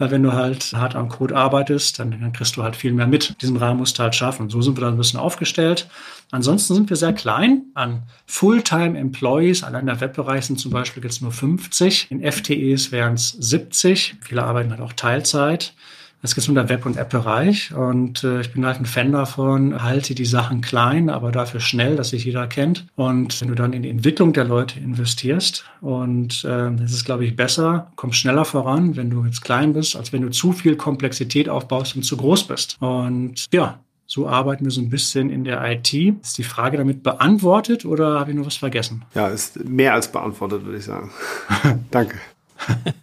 Weil wenn du halt hart am Code arbeitest, dann, dann kriegst du halt viel mehr mit. Diesen Rahmen musst du halt schaffen. So sind wir dann ein bisschen aufgestellt. Ansonsten sind wir sehr klein an Fulltime Employees. Allein der Webbereich sind zum Beispiel jetzt nur 50. In FTEs wären es 70. Viele arbeiten halt auch Teilzeit. Das geht um der Web- und App-Bereich und äh, ich bin halt ein Fan davon, halte die Sachen klein, aber dafür schnell, dass sich jeder kennt. Und wenn du dann in die Entwicklung der Leute investierst und äh, das ist, glaube ich, besser, kommst schneller voran, wenn du jetzt klein bist, als wenn du zu viel Komplexität aufbaust und zu groß bist. Und ja, so arbeiten wir so ein bisschen in der IT. Ist die Frage damit beantwortet oder habe ich noch was vergessen? Ja, ist mehr als beantwortet, würde ich sagen. Danke.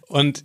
Und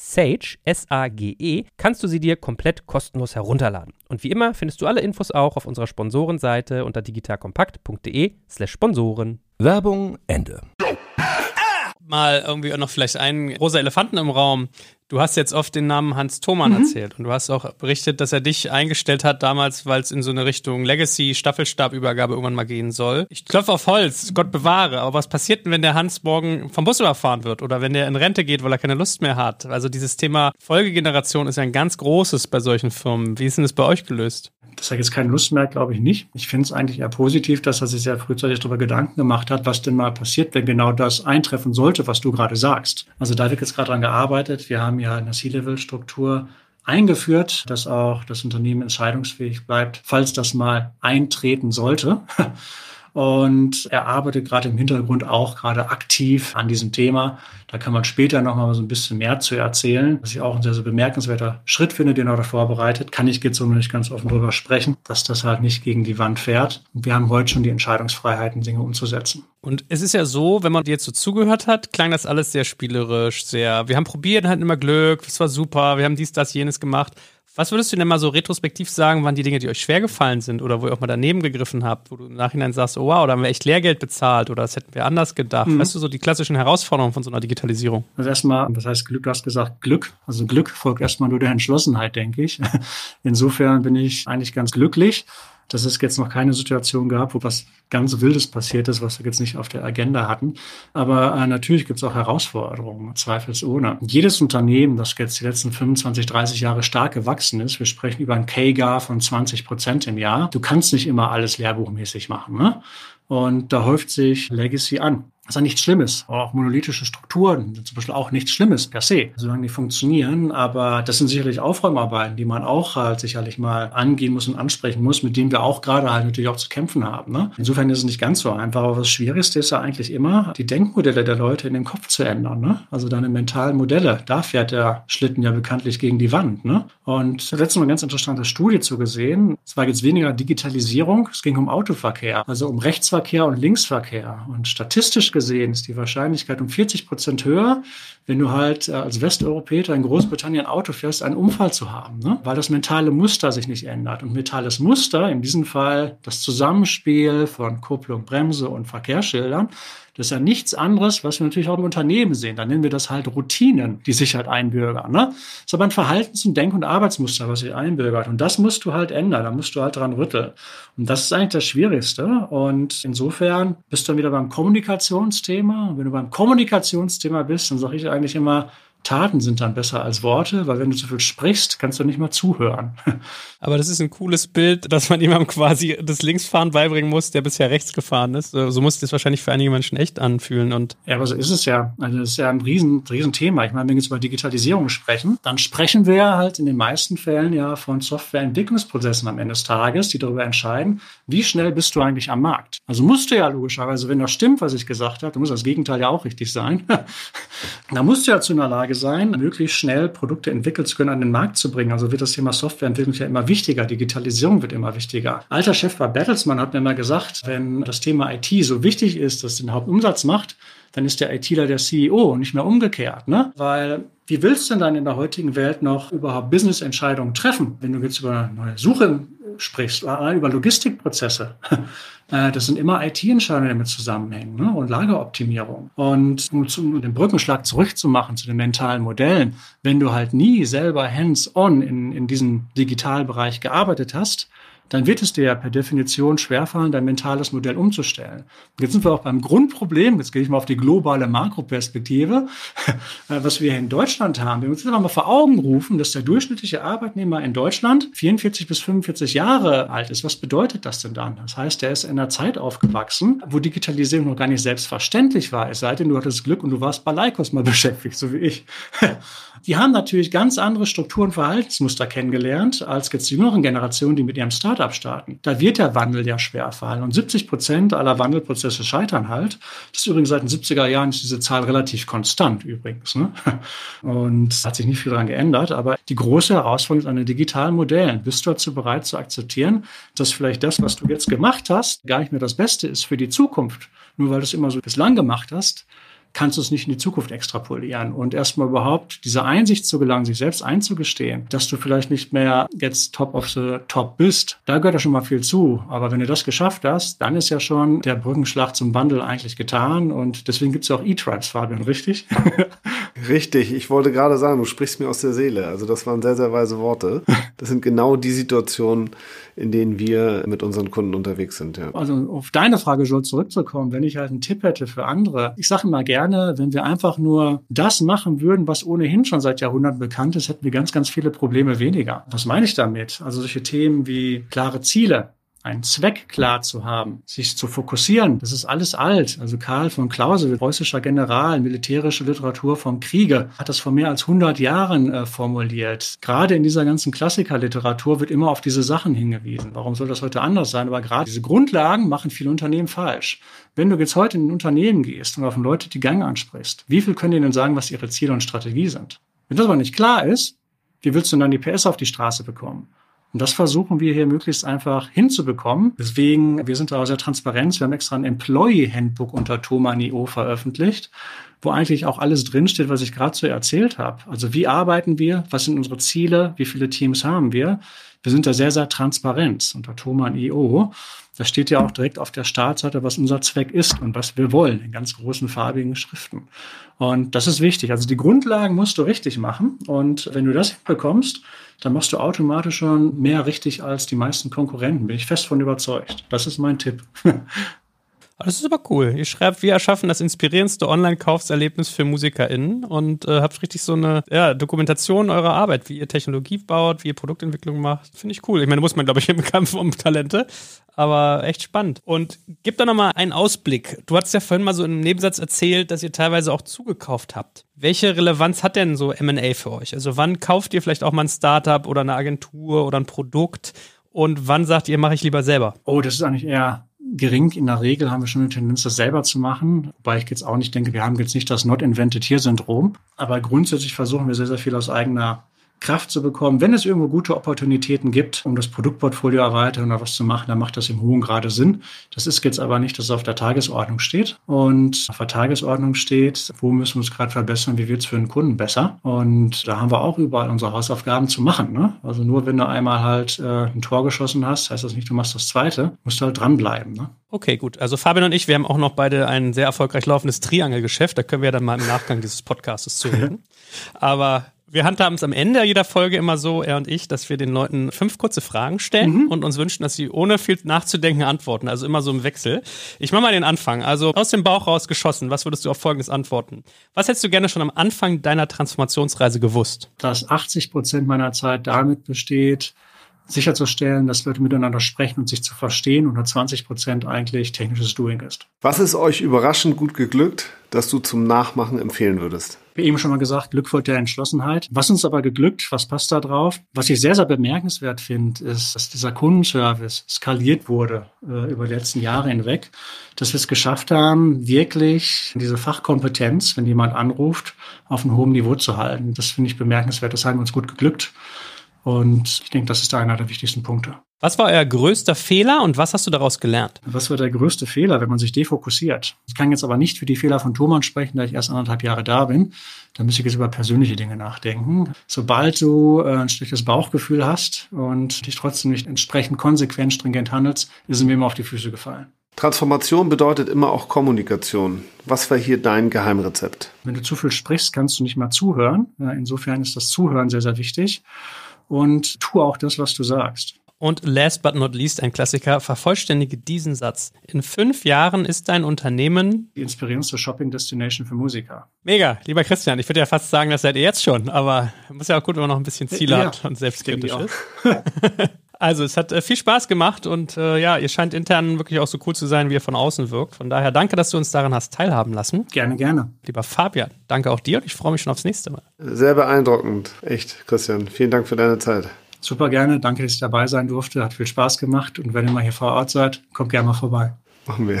Sage, S-A-G-E, kannst du sie dir komplett kostenlos herunterladen. Und wie immer findest du alle Infos auch auf unserer Sponsorenseite unter digitalkompakt.de slash Sponsoren. Werbung Ende. mal irgendwie noch vielleicht einen rosa Elefanten im Raum. Du hast jetzt oft den Namen Hans Thoman mhm. erzählt und du hast auch berichtet, dass er dich eingestellt hat damals, weil es in so eine Richtung Legacy Staffelstabübergabe irgendwann mal gehen soll. Ich klopfe auf Holz, Gott bewahre, aber was passiert denn, wenn der Hans morgen vom Bus überfahren wird oder wenn der in Rente geht, weil er keine Lust mehr hat? Also dieses Thema Folgegeneration ist ja ein ganz großes bei solchen Firmen. Wie ist denn das bei euch gelöst? Das hat jetzt keine Lust mehr, glaube ich nicht. Ich finde es eigentlich eher positiv, dass er sich sehr frühzeitig darüber Gedanken gemacht hat, was denn mal passiert, wenn genau das eintreffen sollte, was du gerade sagst. Also da wird jetzt gerade dran gearbeitet. Wir haben ja eine C-Level-Struktur eingeführt, dass auch das Unternehmen entscheidungsfähig bleibt, falls das mal eintreten sollte. Und er arbeitet gerade im Hintergrund auch gerade aktiv an diesem Thema. Da kann man später noch mal so ein bisschen mehr zu erzählen. Was ich auch ein sehr, sehr bemerkenswerter Schritt finde, den er da vorbereitet. Kann ich jetzt so nicht ganz offen drüber sprechen, dass das halt nicht gegen die Wand fährt. Und wir haben heute schon die Entscheidungsfreiheiten, Dinge umzusetzen. Und es ist ja so, wenn man dir jetzt so zugehört hat, klang das alles sehr spielerisch, sehr, wir haben probiert, hatten immer Glück, es war super, wir haben dies, das, jenes gemacht. Was würdest du denn mal so retrospektiv sagen, waren die Dinge, die euch schwer gefallen sind oder wo ihr auch mal daneben gegriffen habt, wo du im Nachhinein sagst, oh wow, da haben wir echt Lehrgeld bezahlt oder das hätten wir anders gedacht? Mhm. Weißt du, so die klassischen Herausforderungen von so einer Digitalisierung? Also erstmal, das heißt Glück, du hast gesagt Glück. Also Glück folgt erstmal nur der Entschlossenheit, denke ich. Insofern bin ich eigentlich ganz glücklich dass es jetzt noch keine Situation gab, wo was ganz Wildes passiert ist, was wir jetzt nicht auf der Agenda hatten. Aber äh, natürlich gibt es auch Herausforderungen, zweifelsohne. Jedes Unternehmen, das jetzt die letzten 25, 30 Jahre stark gewachsen ist, wir sprechen über ein KGAR von 20 Prozent im Jahr, du kannst nicht immer alles lehrbuchmäßig machen. Ne? Und da häuft sich Legacy an. Ist ja nichts Schlimmes. Auch monolithische Strukturen sind zum Beispiel auch nichts Schlimmes per se, solange die funktionieren. Aber das sind sicherlich Aufräumarbeiten, die man auch halt sicherlich mal angehen muss und ansprechen muss, mit denen wir auch gerade halt natürlich auch zu kämpfen haben. Ne? Insofern ist es nicht ganz so einfach. Aber das Schwierigste ist ja eigentlich immer, die Denkmodelle der Leute in den Kopf zu ändern. Ne? Also deine mentalen Modelle. Da fährt der Schlitten ja bekanntlich gegen die Wand. Ne? Und letztens mal eine ganz interessante Studie zu gesehen. Es war jetzt weniger Digitalisierung, es ging um Autoverkehr, also um Rechtsverkehr und Linksverkehr. Und statistisch gesehen ist die Wahrscheinlichkeit um 40 Prozent höher, wenn du halt äh, als Westeuropäer in Großbritannien Auto fährst, einen Unfall zu haben, ne? weil das mentale Muster sich nicht ändert. Und mentales Muster, in diesem Fall das Zusammenspiel von Kupplung, Bremse und Verkehrsschildern, Das ist ja nichts anderes, was wir natürlich auch im Unternehmen sehen. Da nennen wir das halt Routinen, die sich halt einbürgern. Ne? Das ist aber ein Verhaltens- und Denk- und Arbeitsmuster, was sich einbürgert. Und das musst du halt ändern, da musst du halt dran rütteln. Und das ist eigentlich das Schwierigste. Und insofern bist du dann wieder beim Kommunikationsthema. Und wenn du beim Kommunikationsthema bist, dann sage ich eigentlich immer, Taten sind dann besser als Worte, weil wenn du zu viel sprichst, kannst du nicht mal zuhören. Aber das ist ein cooles Bild, dass man jemandem quasi das Linksfahren beibringen muss, der bisher rechts gefahren ist. So muss das wahrscheinlich für einige Menschen echt anfühlen. Und ja, aber so ist es ja. Also das ist ja ein riesen, riesen Thema. Ich meine, wenn wir jetzt über Digitalisierung sprechen, dann sprechen wir halt in den meisten Fällen ja von Softwareentwicklungsprozessen am Ende des Tages, die darüber entscheiden, wie schnell bist du eigentlich am Markt. Also musst du ja logischerweise, wenn das stimmt, was ich gesagt habe, dann muss das Gegenteil ja auch richtig sein. da musst du ja zu einer Lage sein, möglichst schnell Produkte entwickeln zu können, an den Markt zu bringen. Also wird das Thema Softwareentwicklung ja immer wichtiger. Digitalisierung wird immer wichtiger. Alter Chef bei Bertelsmann hat mir mal gesagt, wenn das Thema IT so wichtig ist, dass es den Hauptumsatz macht, dann ist der ITler der CEO und nicht mehr umgekehrt. Ne? Weil wie willst du denn dann in der heutigen Welt noch überhaupt Business-Entscheidungen treffen, wenn du jetzt über neue Suche sprichst oder über Logistikprozesse? Äh, das sind immer IT-Entscheidungen, die damit zusammenhängen ne? und Lageroptimierung. Und um, zu, den Brückenschlag zurückzumachen zu den mentalen Modellen, wenn du halt nie selber hands-on in, in diesem Digitalbereich gearbeitet hast, dann wird es dir ja per Definition schwerfallen, dein mentales Modell umzustellen. Jetzt sind wir auch beim Grundproblem, jetzt gehe ich mal auf die globale Makroperspektive, was wir hier in Deutschland haben. Wir müssen uns mal vor Augen rufen, dass der durchschnittliche Arbeitnehmer in Deutschland 44 bis 45 Jahre alt ist. Was bedeutet das denn dann? Das heißt, er ist in einer Zeit aufgewachsen, wo Digitalisierung noch gar nicht selbstverständlich war, es sei denn, du hattest Glück und du warst bei Leikos mal beschäftigt, so wie ich. Die haben natürlich ganz andere Strukturen und Verhaltensmuster kennengelernt als jetzt die jüngeren Generationen, die mit ihrem Startup starten. Da wird der Wandel ja schwer fallen. Und 70 Prozent aller Wandelprozesse scheitern halt. Das ist übrigens seit den 70er Jahren ist diese Zahl relativ konstant übrigens. Ne? Und hat sich nicht viel daran geändert. Aber die große Herausforderung ist an den digitalen Modellen. Bist du dazu bereit zu akzeptieren, dass vielleicht das, was du jetzt gemacht hast, gar nicht mehr das Beste ist für die Zukunft? Nur weil du es immer so bislang gemacht hast, kannst du es nicht in die Zukunft extrapolieren. Und erstmal überhaupt diese Einsicht zu gelangen, sich selbst einzugestehen, dass du vielleicht nicht mehr jetzt top of the top bist, da gehört ja schon mal viel zu. Aber wenn du das geschafft hast, dann ist ja schon der Brückenschlag zum Wandel eigentlich getan. Und deswegen gibt es ja auch E-Tribes, Fabian, richtig? richtig. Ich wollte gerade sagen, du sprichst mir aus der Seele. Also das waren sehr, sehr weise Worte. Das sind genau die Situationen, in denen wir mit unseren Kunden unterwegs sind. Ja. Also auf deine Frage schon zurückzukommen, wenn ich halt einen Tipp hätte für andere. Ich sage mal gerne, wenn wir einfach nur das machen würden, was ohnehin schon seit Jahrhunderten bekannt ist, hätten wir ganz, ganz viele Probleme weniger. Was meine ich damit? Also solche Themen wie klare Ziele, einen Zweck klar zu haben, sich zu fokussieren. Das ist alles alt. Also Karl von Clausewitz, preußischer General, militärische Literatur vom Kriege, hat das vor mehr als 100 Jahren äh, formuliert. Gerade in dieser ganzen Klassikerliteratur wird immer auf diese Sachen hingewiesen. Warum soll das heute anders sein? Aber gerade diese Grundlagen machen viele Unternehmen falsch. Wenn du jetzt heute in ein Unternehmen gehst und auf Leute die Gang ansprichst, wie viel können die denn sagen, was ihre Ziele und Strategie sind? Wenn das aber nicht klar ist, wie willst du dann die PS auf die Straße bekommen? Und das versuchen wir hier möglichst einfach hinzubekommen. Deswegen, wir sind da sehr transparent. Wir haben extra ein Employee Handbook unter Thomanio veröffentlicht, wo eigentlich auch alles drinsteht, was ich gerade so erzählt habe. Also wie arbeiten wir? Was sind unsere Ziele? Wie viele Teams haben wir? Wir sind da sehr, sehr transparent unter Thoman.io. Da steht ja auch direkt auf der Startseite, was unser Zweck ist und was wir wollen, in ganz großen farbigen Schriften. Und das ist wichtig. Also die Grundlagen musst du richtig machen. Und wenn du das bekommst, dann machst du automatisch schon mehr richtig als die meisten Konkurrenten. Bin ich fest von überzeugt. Das ist mein Tipp. Das ist aber cool. Ihr schreibt, wir erschaffen das inspirierendste Online-Kaufserlebnis für MusikerInnen und äh, habt richtig so eine ja, Dokumentation eurer Arbeit, wie ihr Technologie baut, wie ihr Produktentwicklung macht. Finde ich cool. Ich meine, muss man, glaube ich, im Kampf um Talente, aber echt spannend. Und gib da nochmal einen Ausblick. Du hattest ja vorhin mal so im Nebensatz erzählt, dass ihr teilweise auch zugekauft habt. Welche Relevanz hat denn so M&A für euch? Also wann kauft ihr vielleicht auch mal ein Startup oder eine Agentur oder ein Produkt? Und wann sagt ihr, mache ich lieber selber? Oh, das ist eigentlich eher gering. In der Regel haben wir schon eine Tendenz, das selber zu machen. Wobei ich jetzt auch nicht denke, wir haben jetzt nicht das Not Invented Here Syndrom. Aber grundsätzlich versuchen wir sehr, sehr viel aus eigener Kraft zu bekommen. Wenn es irgendwo gute Opportunitäten gibt, um das Produktportfolio erweitern oder was zu machen, dann macht das im hohen Grade Sinn. Das ist jetzt aber nicht, dass es auf der Tagesordnung steht. Und auf der Tagesordnung steht, wo müssen wir uns gerade verbessern, wie wird es für den Kunden besser. Und da haben wir auch überall unsere Hausaufgaben zu machen. Ne? Also nur wenn du einmal halt äh, ein Tor geschossen hast, heißt das nicht, du machst das zweite, musst du halt dranbleiben. Ne? Okay, gut. Also Fabian und ich, wir haben auch noch beide ein sehr erfolgreich laufendes Triangelgeschäft. Da können wir dann mal im Nachgang dieses Podcasts zuhören. Aber wir handhaben es am Ende jeder Folge immer so, er und ich, dass wir den Leuten fünf kurze Fragen stellen mhm. und uns wünschen, dass sie ohne viel nachzudenken antworten. Also immer so im Wechsel. Ich mache mal den Anfang. Also aus dem Bauch raus geschossen. Was würdest du auf Folgendes antworten? Was hättest du gerne schon am Anfang deiner Transformationsreise gewusst? Dass 80 Prozent meiner Zeit damit besteht, sicherzustellen, dass Leute miteinander sprechen und sich zu verstehen und nur 20 Prozent eigentlich technisches Doing ist. Was ist euch überraschend gut geglückt, dass du zum Nachmachen empfehlen würdest? Wie eben schon mal gesagt, Glück folgt der Entschlossenheit. Was uns aber geglückt, was passt da drauf? Was ich sehr, sehr bemerkenswert finde, ist, dass dieser Kundenservice skaliert wurde äh, über die letzten Jahre hinweg, dass wir es geschafft haben, wirklich diese Fachkompetenz, wenn jemand anruft, auf einem hohen Niveau zu halten. Das finde ich bemerkenswert. Das haben uns gut geglückt. Und ich denke, das ist einer der wichtigsten Punkte. Was war euer größter Fehler und was hast du daraus gelernt? Was war der größte Fehler, wenn man sich defokussiert? Ich kann jetzt aber nicht für die Fehler von Thomann sprechen, da ich erst anderthalb Jahre da bin. Da müsste ich jetzt über persönliche Dinge nachdenken. Sobald du äh, ein schlechtes Bauchgefühl hast und dich trotzdem nicht entsprechend konsequent, stringent handelst, ist es mir immer auf die Füße gefallen. Transformation bedeutet immer auch Kommunikation. Was war hier dein Geheimrezept? Wenn du zu viel sprichst, kannst du nicht mal zuhören. Insofern ist das Zuhören sehr, sehr wichtig. Und tu auch das, was du sagst. Und last but not least ein Klassiker, vervollständige diesen Satz. In fünf Jahren ist dein Unternehmen die inspirierendste Shopping Destination für Musiker. Mega, lieber Christian. Ich würde ja fast sagen, das seid ihr jetzt schon, aber muss ja auch gut, wenn man noch ein bisschen Ziele ja, hat und selbstkritisch ist. also, es hat äh, viel Spaß gemacht und äh, ja, ihr scheint intern wirklich auch so cool zu sein, wie ihr von außen wirkt. Von daher danke, dass du uns daran hast teilhaben lassen. Gerne, gerne. Lieber Fabian, danke auch dir und ich freue mich schon aufs nächste Mal. Sehr beeindruckend. Echt, Christian. Vielen Dank für deine Zeit. Super gerne. Danke, dass ich dabei sein durfte. Hat viel Spaß gemacht. Und wenn ihr mal hier vor Ort seid, kommt gerne mal vorbei. Machen wir.